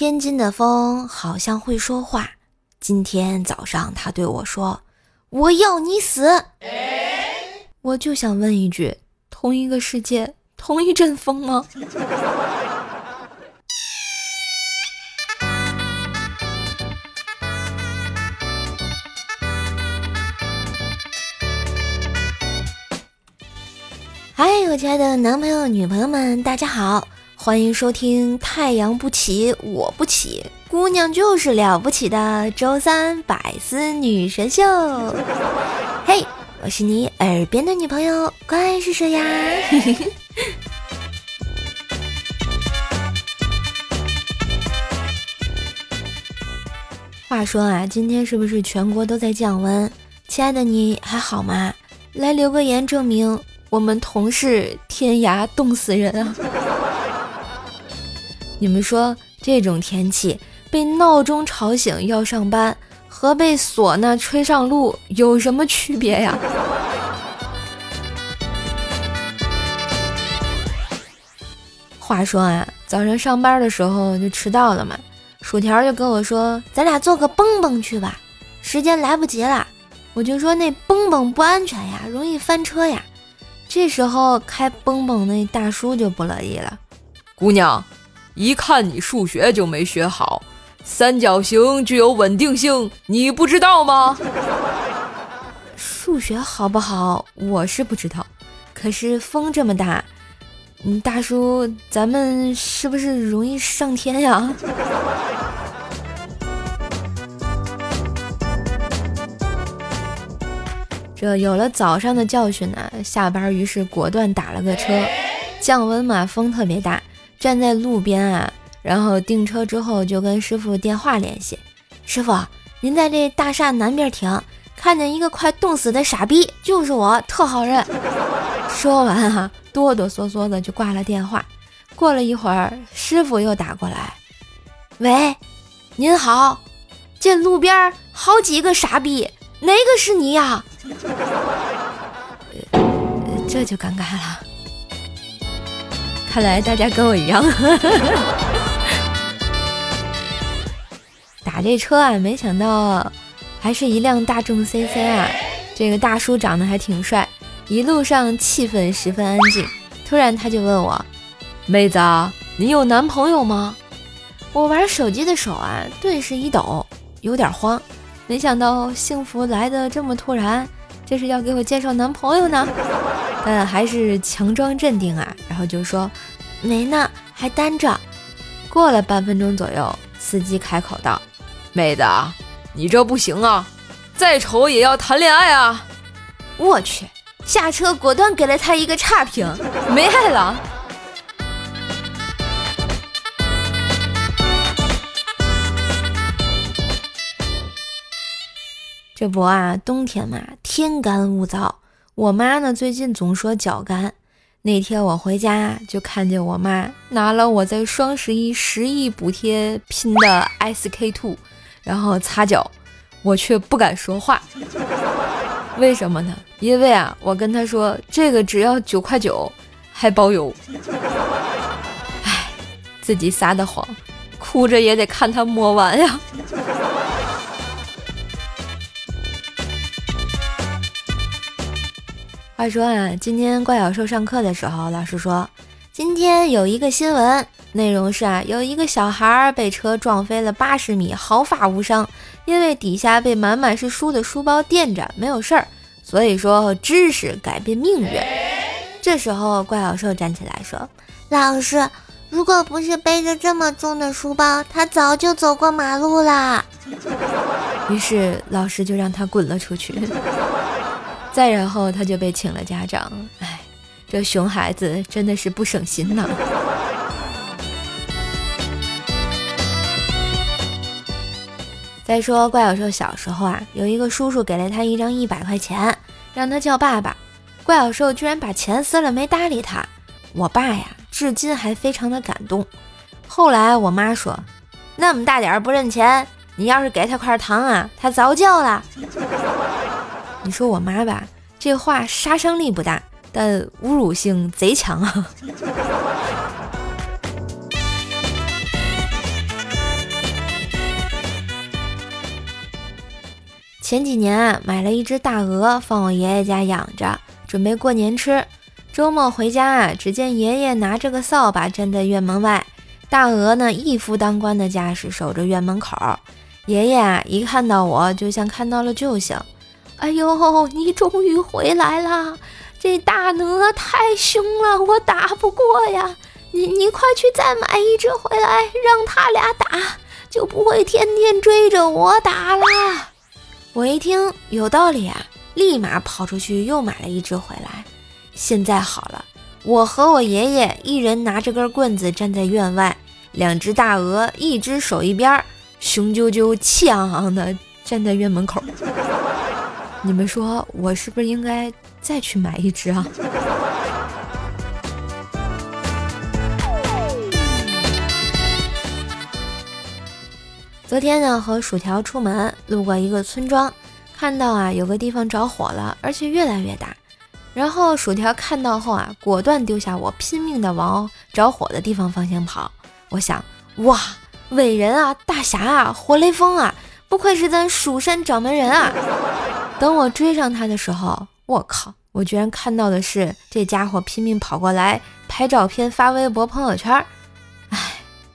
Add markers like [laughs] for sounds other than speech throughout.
天津的风好像会说话。今天早上他对我说：“我要你死。”我就想问一句：同一个世界，同一阵风吗？嗨，我亲爱的男朋友、女朋友们，大家好，欢迎收听《太阳不起我不起，姑娘就是了不起》的周三百思女神秀。[laughs] 嘿，我是你耳边的女朋友，乖是谁呀？[laughs] 话说啊，今天是不是全国都在降温？亲爱的，你还好吗？来留个言证明。我们同是天涯冻死人啊！你们说这种天气被闹钟吵醒要上班，和被唢呐吹上路有什么区别呀？[laughs] 话说啊，早上上班的时候就迟到了嘛，薯条就跟我说：“咱俩做个蹦蹦去吧，时间来不及了。”我就说：“那蹦蹦不安全呀，容易翻车呀。”这时候开蹦蹦那大叔就不乐意了，姑娘，一看你数学就没学好，三角形具有稳定性，你不知道吗？数学好不好，我是不知道，可是风这么大，嗯，大叔，咱们是不是容易上天呀？[laughs] 这有了早上的教训呢，下班于是果断打了个车。降温嘛，风特别大，站在路边啊，然后订车之后就跟师傅电话联系。师傅，您在这大厦南边停，看见一个快冻死的傻逼，就是我，特好认。[laughs] 说完啊，哆哆嗦嗦的就挂了电话。过了一会儿，师傅又打过来，喂，您好，这路边好几个傻逼。哪个是你呀？[laughs] 这就尴尬了。看来大家跟我一样，打这车啊，没想到还是一辆大众 CC 啊。这个大叔长得还挺帅，一路上气氛十分安静。突然他就问我：“妹子，你有男朋友吗？”我玩手机的手啊，顿时一抖，有点慌。没想到幸福来的这么突然，这是要给我介绍男朋友呢？但还是强装镇定啊，然后就说没呢，还单着。过了半分钟左右，司机开口道：“妹子，你这不行啊，再丑也要谈恋爱啊！”我去，下车果断给了他一个差评，没爱了。这不啊，冬天嘛，天干物燥。我妈呢，最近总说脚干。那天我回家就看见我妈拿了我在双十一十亿补贴拼的 SK two，然后擦脚，我却不敢说话。为什么呢？因为啊，我跟她说这个只要九块九，还包邮。唉，自己撒的谎，哭着也得看她摸完呀。话说啊，今天怪小兽上课的时候，老师说今天有一个新闻，内容是啊，有一个小孩被车撞飞了八十米，毫发无伤，因为底下被满满是书的书包垫着，没有事儿。所以说知识改变命运。这时候怪小兽站起来说：“老师，如果不是背着这么重的书包，他早就走过马路啦。”于是老师就让他滚了出去。再然后他就被请了家长，哎，这熊孩子真的是不省心呐。再说怪小兽小时候啊，有一个叔叔给了他一张一百块钱，让他叫爸爸。怪小兽居然把钱撕了，没搭理他。我爸呀，至今还非常的感动。后来我妈说，那么大点儿不认钱，你要是给他块糖啊，他早叫了。你说我妈吧这话杀伤力不大但侮辱性贼强啊。[laughs] 前几年啊买了一只大鹅放我爷爷家养着准备过年吃。周末回家啊只见爷爷拿着个扫把站在院门外大鹅呢一夫当关的架势守着院门口爷爷啊一看到我就像看到了救星哎呦，你终于回来了！这大鹅太凶了，我打不过呀。你你快去再买一只回来，让他俩打，就不会天天追着我打了。我一听有道理啊，立马跑出去又买了一只回来。现在好了，我和我爷爷一人拿着根棍子站在院外，两只大鹅一只守一边，雄赳赳、气昂昂的站在院门口。你们说我是不是应该再去买一只啊？昨天呢，和薯条出门，路过一个村庄，看到啊有个地方着火了，而且越来越大。然后薯条看到后啊，果断丢下我，拼命的往着火的地方方向跑。我想，哇，伟人啊，大侠啊，活雷锋啊，不愧是咱蜀山掌门人啊！等我追上他的时候，我靠，我居然看到的是这家伙拼命跑过来拍照片发微博朋友圈。唉，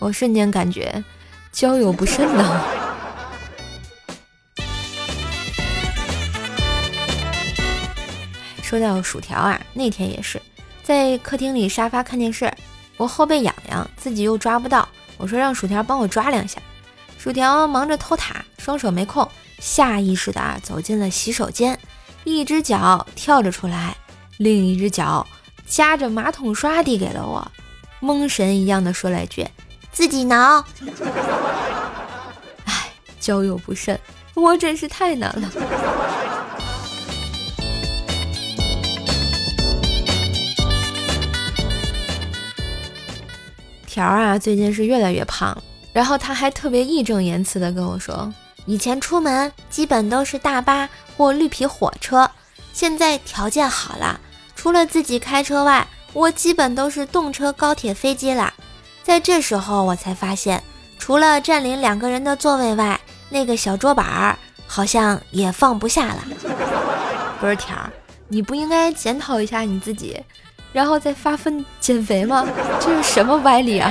我瞬间感觉。交友不慎呢。[laughs] 说到薯条啊，那天也是在客厅里沙发看电视，我后背痒痒，自己又抓不到，我说让薯条帮我抓两下。薯条忙着偷塔，双手没空，下意识的走进了洗手间，一只脚跳着出来，另一只脚夹着马桶刷递给了我，蒙神一样的说了一句。自己挠，[laughs] 哎，交友不慎，我真是太难了。条啊，最近是越来越胖，然后他还特别义正言辞的跟我说，以前出门基本都是大巴或绿皮火车，现在条件好了，除了自己开车外，我基本都是动车、高铁、飞机啦。在这时候，我才发现，除了占领两个人的座位外，那个小桌板儿好像也放不下了。[laughs] 不是甜儿，你不应该检讨一下你自己，然后再发奋减肥吗？这是什么歪理啊？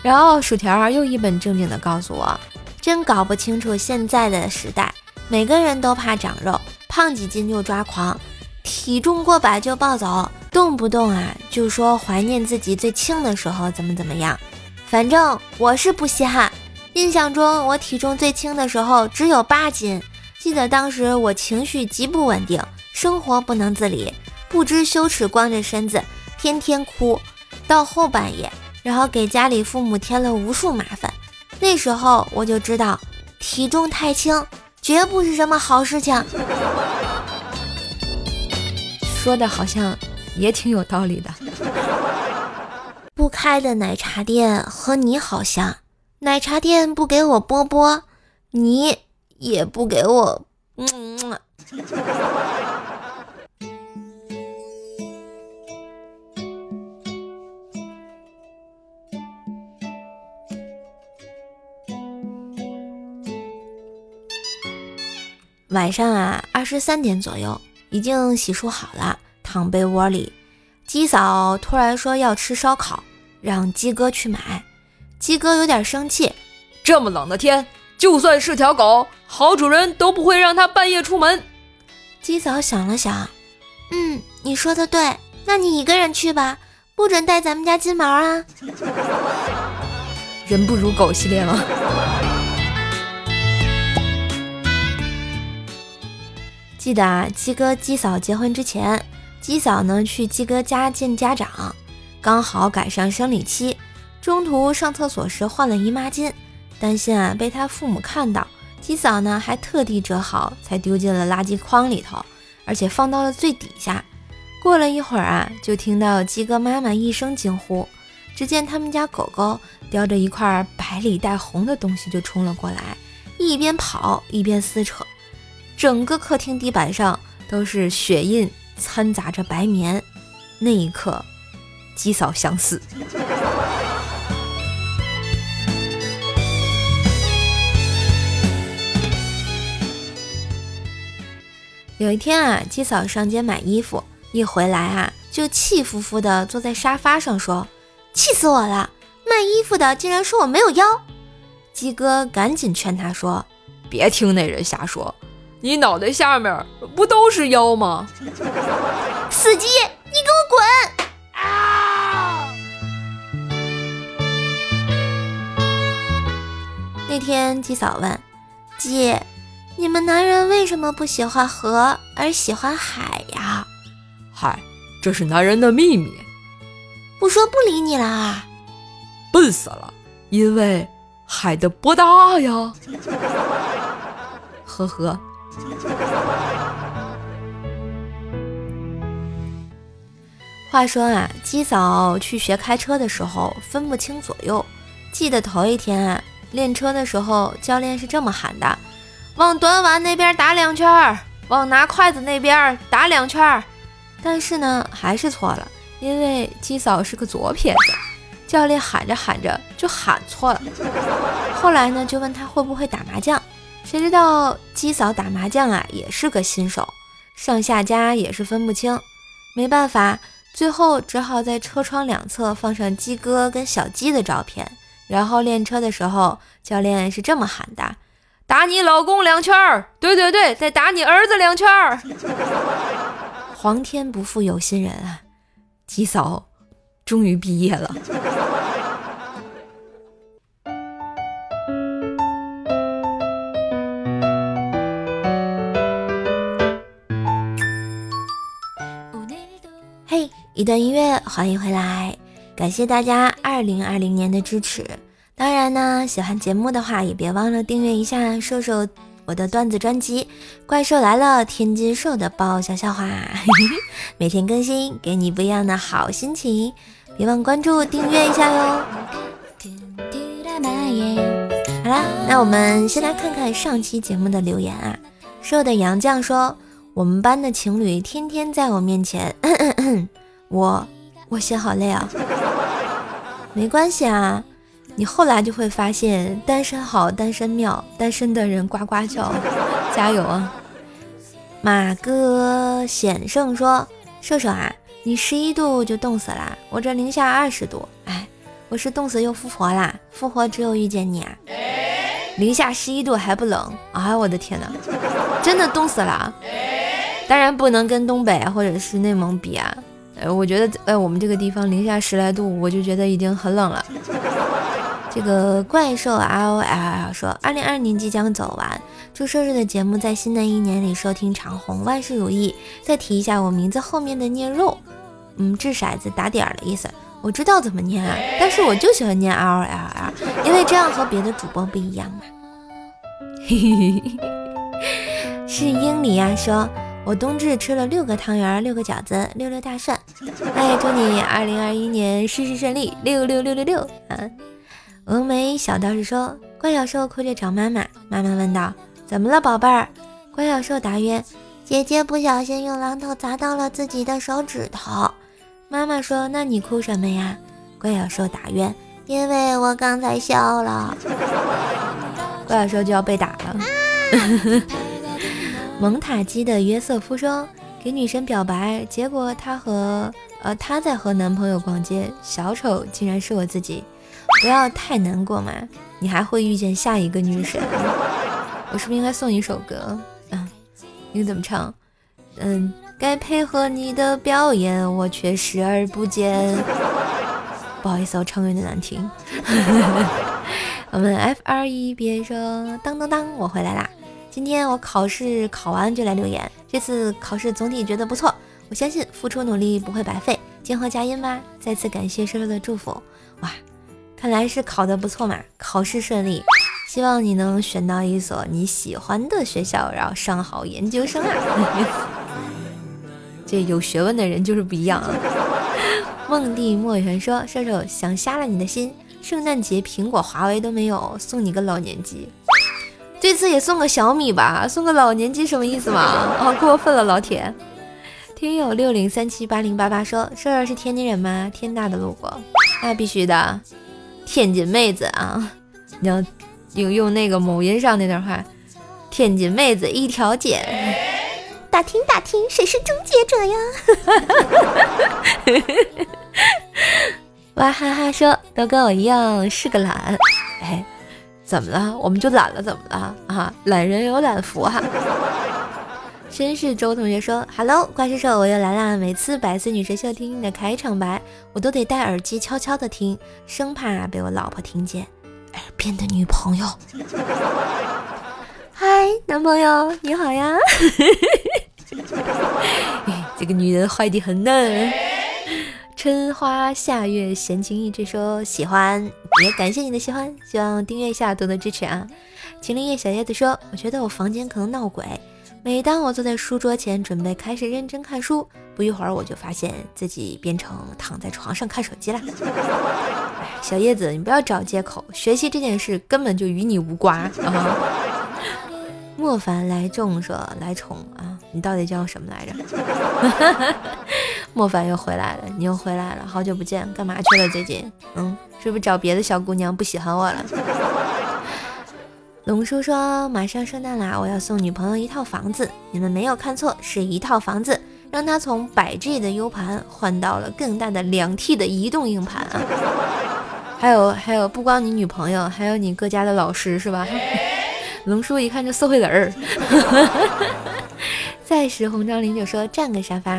然后薯条儿又一本正经的告诉我，真搞不清楚现在的时代，每个人都怕长肉，胖几斤就抓狂，体重过百就暴走。动不动啊就说怀念自己最轻的时候怎么怎么样，反正我是不稀罕。印象中我体重最轻的时候只有八斤，记得当时我情绪极不稳定，生活不能自理，不知羞耻，光着身子天天哭，到后半夜，然后给家里父母添了无数麻烦。那时候我就知道，体重太轻绝不是什么好事情。[laughs] 说的好像。也挺有道理的。不开的奶茶店和你好像，奶茶店不给我波波，你也不给我。嗯。晚上啊，二十三点左右，已经洗漱好了。躺被窝里，鸡嫂突然说要吃烧烤，让鸡哥去买。鸡哥有点生气，这么冷的天，就算是条狗，好主人都不会让它半夜出门。鸡嫂想了想，嗯，你说的对，那你一个人去吧，不准带咱们家金毛啊。人不如狗系列吗？记得啊，鸡哥鸡嫂结婚之前。鸡嫂呢去鸡哥家见家长，刚好赶上生理期，中途上厕所时换了姨妈巾，担心啊被他父母看到，鸡嫂呢还特地折好，才丢进了垃圾筐里头，而且放到了最底下。过了一会儿啊，就听到鸡哥妈妈一声惊呼，只见他们家狗狗叼着一块白里带红的东西就冲了过来，一边跑一边撕扯，整个客厅地板上都是血印。掺杂着白棉，那一刻，鸡嫂相似。有一天啊，鸡嫂上街买衣服，一回来啊，就气呼呼的坐在沙发上说：“气死我了！卖衣服的竟然说我没有腰。”鸡哥赶紧劝他说：“别听那人瞎说，你脑袋下面不都是腰吗？”死鸡，你给我滚！啊！那天鸡嫂问鸡。你们男人为什么不喜欢河而喜欢海呀？海，这是男人的秘密。不说不理你了啊！笨死了，因为海的波大呀。呵呵。[laughs] 话说啊，鸡嫂去学开车的时候分不清左右。记得头一天啊，练车的时候，教练是这么喊的。往端碗那边打两圈，往拿筷子那边打两圈，但是呢还是错了，因为鸡嫂是个左撇子，教练喊着喊着就喊错了。后来呢就问他会不会打麻将，谁知道鸡嫂打麻将啊也是个新手，上下家也是分不清，没办法，最后只好在车窗两侧放上鸡哥跟小鸡的照片，然后练车的时候教练是这么喊的。打你老公两圈儿，对对对，再打你儿子两圈儿。[laughs] 皇天不负有心人啊，吉嫂终于毕业了。一段音乐，欢迎回来，感谢大家二零二零年的支持。当然呢，喜欢节目的话，也别忘了订阅一下瘦瘦我的段子专辑《怪兽来了》，天津瘦的爆笑笑话，[laughs] 每天更新，给你不一样的好心情。别忘关注、订阅一下哟。好啦，那我们先来看看上期节目的留言啊。瘦的杨绛说：“我们班的情侣天天在我面前，我我心好累啊。[laughs] ”没关系啊。你后来就会发现，单身好，单身妙，单身的人呱呱叫，加油啊！马哥险胜说：“射手啊，你十一度就冻死啦，我这零下二十度，哎，我是冻死又复活啦，复活只有遇见你啊！零下十一度还不冷？哎，我的天哪，真的冻死了！当然不能跟东北或者是内蒙比啊，呃，我觉得，呃，我们这个地方零下十来度，我就觉得已经很冷了。”这个怪兽 L O L 说，二零二年即将走完，祝生日的节目在新的一年里收听长虹，万事如意。再提一下我名字后面的念肉，嗯，掷骰子打点的意思。我知道怎么念啊，但是我就喜欢念 L O L L，因为这样和别的主播不一样嘛。[laughs] 是英里啊，说我冬至吃了六个汤圆，六个饺子，六六大顺。[laughs] 哎，祝你二零二一年事事顺利，六六六六六啊！峨眉小道士说：“怪小兽哭着找妈妈，妈妈问道：怎么了，宝贝儿？”怪小兽答曰：“姐姐不小心用榔头砸到了自己的手指头。”妈妈说：“那你哭什么呀？”怪小兽答曰：“因为我刚才笑了。”怪小兽就要被打了。[laughs] 蒙塔基的约瑟夫说：“给女神表白，结果她和呃她在和男朋友逛街，小丑竟然是我自己。”不要太难过嘛，你还会遇见下一个女神。我是不是应该送你一首歌？嗯，你怎么唱？嗯，该配合你的表演，我却视而不见。不好意思，我唱有点难听。[laughs] 我们 F R E 别说当当当，我回来啦！今天我考试考完就来留言，这次考试总体觉得不错，我相信付出努力不会白费，静候佳音吧！再次感谢叔叔的祝福，哇！看来是考得不错嘛，考试顺利，希望你能选到一所你喜欢的学校，然后上好研究生啊！[laughs] 这有学问的人就是不一样啊。梦地墨玄说：“射手想瞎了你的心，圣诞节苹果、华为都没有，送你个老年机。这次也送个小米吧，送个老年机什么意思嘛？[laughs] 哦，过分了，老铁！听友六零三七八零八八说：射手是天津人吗？天大的路过，那必须的。”天津妹子啊，你要用用那个某音上那段话，天津妹子一条街，打听打听谁是终结者呀？[laughs] 哇哈哈说都跟我一样是个懒，哎，怎么了？我们就懒了，怎么了？啊，懒人有懒福哈。[laughs] 绅士周同学说：“Hello，怪兽兽，我又来啦！每次百思女神秀听你的开场白，我都得戴耳机悄悄的听，生怕被我老婆听见。耳边的女朋友，[laughs] 嗨，男朋友你好呀！[laughs] 这个女人坏的很呢。春花夏月闲情逸致说喜欢，也感谢你的喜欢，希望订阅一下，多多支持啊！秦林叶小叶子说：我觉得我房间可能闹鬼。”每当我坐在书桌前准备开始认真看书，不一会儿我就发现自己变成躺在床上看手机了。[laughs] 小叶子，你不要找借口，学习这件事根本就与你无关啊！[laughs] 莫凡来众说来宠啊，你到底叫什么来着？[laughs] 莫凡又回来了，你又回来了，好久不见，干嘛去了最近？嗯，是不是找别的小姑娘不喜欢我了？[laughs] 龙叔说：“马上圣诞啦，我要送女朋友一套房子。你们没有看错，是一套房子，让她从百 G 的 U 盘换到了更大的两 T 的移动硬盘啊！还有还有，不光你女朋友，还有你各家的老师是吧？” [laughs] 龙叔一看就社会人儿，再时红妆林就说：“占个沙发。”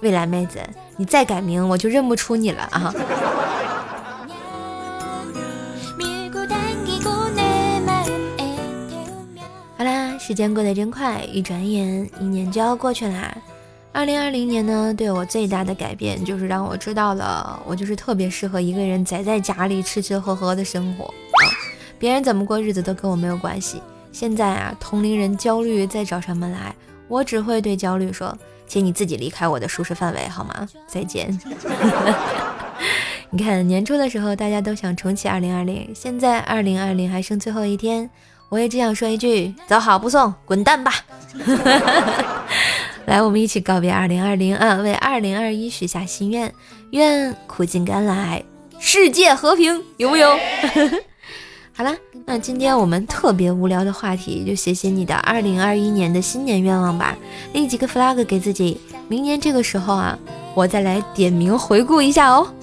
未来妹子，你再改名，我就认不出你了啊！[laughs] 好啦时间过得真快，一转眼一年就要过去啦。二零二零年呢，对我最大的改变就是让我知道了，我就是特别适合一个人宅在家里吃吃喝喝的生活啊。别人怎么过日子都跟我没有关系。现在啊，同龄人焦虑再找上门来，我只会对焦虑说：“请你自己离开我的舒适范围，好吗？[laughs] 再见。[laughs] ”你看年初的时候大家都想重启二零二零，现在二零二零还剩最后一天。我也只想说一句：走好不送，滚蛋吧！[laughs] 来，我们一起告别二零二零啊，为二零二一许下心愿，愿苦尽甘来，世界和平，有木有？好了，那今天我们特别无聊的话题，就写写你的二零二一年的新年愿望吧，立几个 flag 给自己，明年这个时候啊，我再来点名回顾一下哦。[laughs]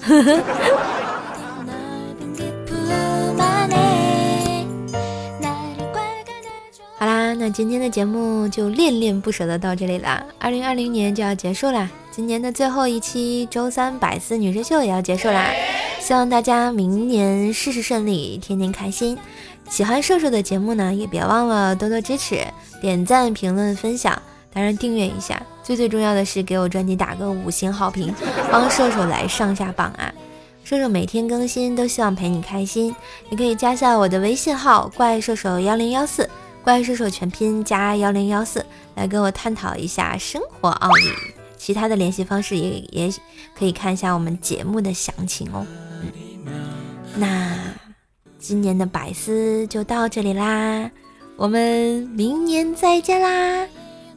好啦那今天的节目就恋恋不舍的到这里啦，二零二零年就要结束啦，今年的最后一期周三百思女神秀也要结束啦，希望大家明年事事顺利，天天开心。喜欢瘦瘦的节目呢，也别忘了多多支持，点赞、评论、分享，当然订阅一下。最最重要的是给我专辑打个五星好评，帮瘦瘦来上下榜啊！瘦瘦每天更新，都希望陪你开心。你可以加下我的微信号怪兽手幺零幺四。怪兽手全拼加幺零幺四来跟我探讨一下生活奥秘，其他的联系方式也也可以看一下我们节目的详情哦。那今年的百思就到这里啦，我们明年再见啦，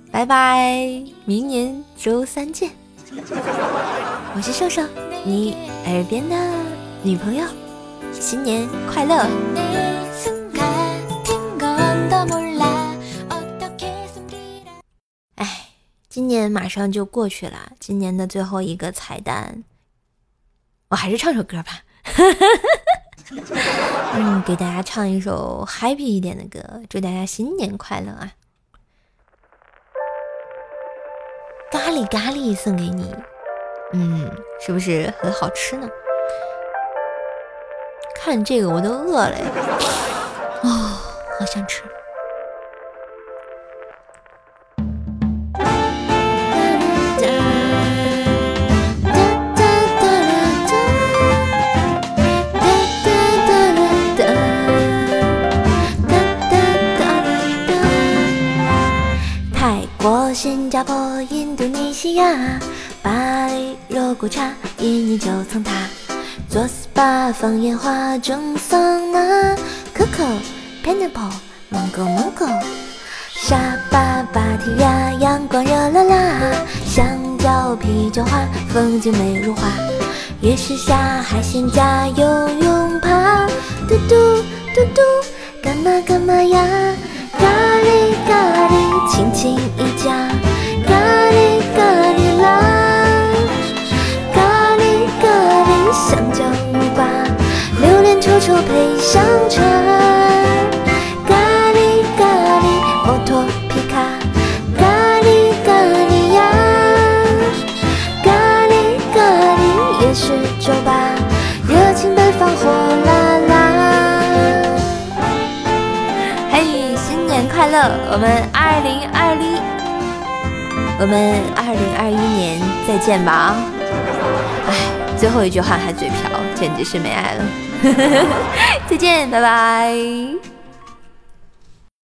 拜拜，明年周三见。[laughs] 我是瘦瘦，你耳边的女朋友，新年快乐。今年马上就过去了，今年的最后一个彩蛋，我还是唱首歌吧。[laughs] [laughs] 嗯，给大家唱一首 happy 一点的歌，祝大家新年快乐啊！咖喱咖喱送给你，嗯，是不是很好吃呢？看这个我都饿了呀，哦，好想吃。新加坡、印度尼西亚、巴黎、肉骨茶、印尼九层塔、做 SPA、放烟花、蒸桑拿、Coco、Pineapple、芒果芒果、沙巴、芭提雅、阳光热辣辣、香蕉、啤酒花、风景美如画、夜市下海鲜加游泳趴、嘟嘟嘟嘟，干嘛干嘛呀？咖喱咖喱轻轻一加咖喱咖喱辣咖喱咖喱香蕉木瓜榴莲臭臭配香茶我们二零二一，我们二零二一年再见吧啊！哎，最后一句话还嘴瓢，简直是没爱了。[laughs] 再见，拜拜。